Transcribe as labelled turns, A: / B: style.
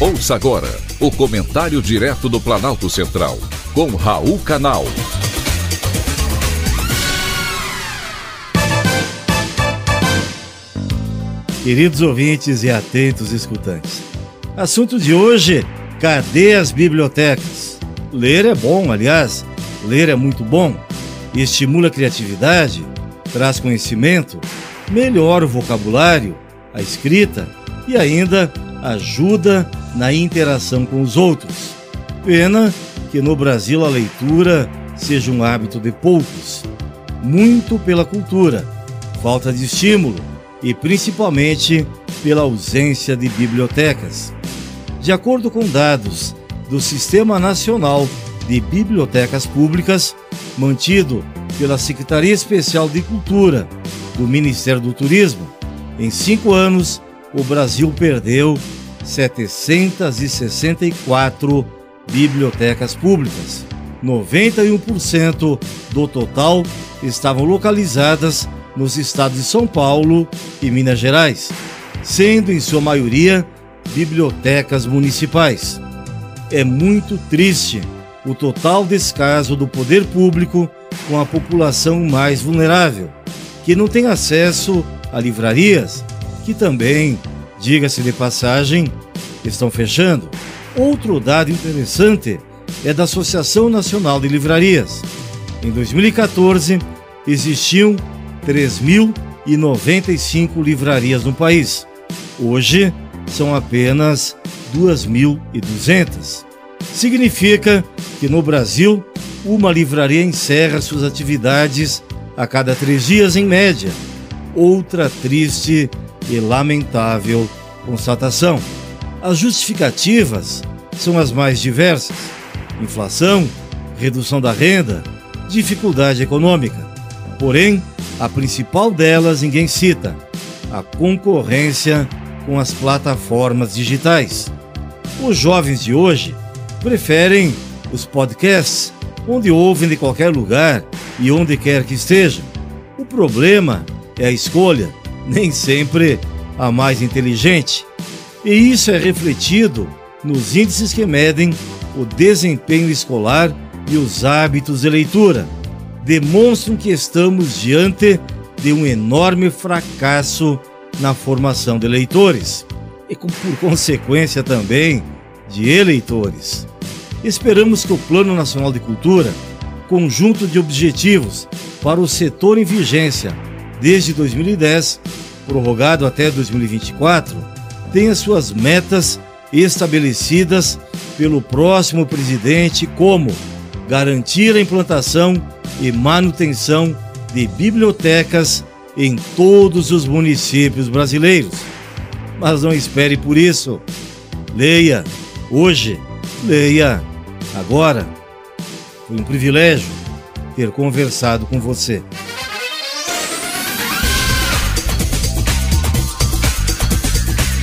A: Ouça agora o comentário direto do Planalto Central, com Raul Canal.
B: Queridos ouvintes e atentos escutantes, assunto de hoje: cadê as bibliotecas? Ler é bom, aliás, ler é muito bom, estimula a criatividade, traz conhecimento, melhora o vocabulário, a escrita e ainda ajuda na interação com os outros. Pena que no Brasil a leitura seja um hábito de poucos, muito pela cultura, falta de estímulo e principalmente pela ausência de bibliotecas. De acordo com dados do Sistema Nacional de Bibliotecas Públicas, mantido pela Secretaria Especial de Cultura do Ministério do Turismo, em cinco anos o Brasil perdeu 764 bibliotecas públicas. 91% do total estavam localizadas nos estados de São Paulo e Minas Gerais, sendo em sua maioria bibliotecas municipais. É muito triste o total descaso do poder público com a população mais vulnerável, que não tem acesso a livrarias, que também Diga-se de passagem, estão fechando. Outro dado interessante é da Associação Nacional de Livrarias. Em 2014, existiam 3.095 livrarias no país. Hoje, são apenas 2.200. Significa que no Brasil, uma livraria encerra suas atividades a cada três dias em média. Outra triste e lamentável constatação. As justificativas são as mais diversas: inflação, redução da renda, dificuldade econômica. Porém, a principal delas ninguém cita: a concorrência com as plataformas digitais. Os jovens de hoje preferem os podcasts, onde ouvem de qualquer lugar e onde quer que estejam. O problema é a escolha nem sempre a mais inteligente, e isso é refletido nos índices que medem o desempenho escolar e os hábitos de leitura. Demonstram que estamos diante de um enorme fracasso na formação de leitores e, por consequência, também de eleitores. Esperamos que o Plano Nacional de Cultura, conjunto de objetivos para o setor em vigência desde 2010, prorrogado até 2024, tenha suas metas estabelecidas pelo próximo presidente, como garantir a implantação e manutenção de bibliotecas em todos os municípios brasileiros. Mas não espere por isso. Leia hoje, leia agora. Foi um privilégio ter conversado com você.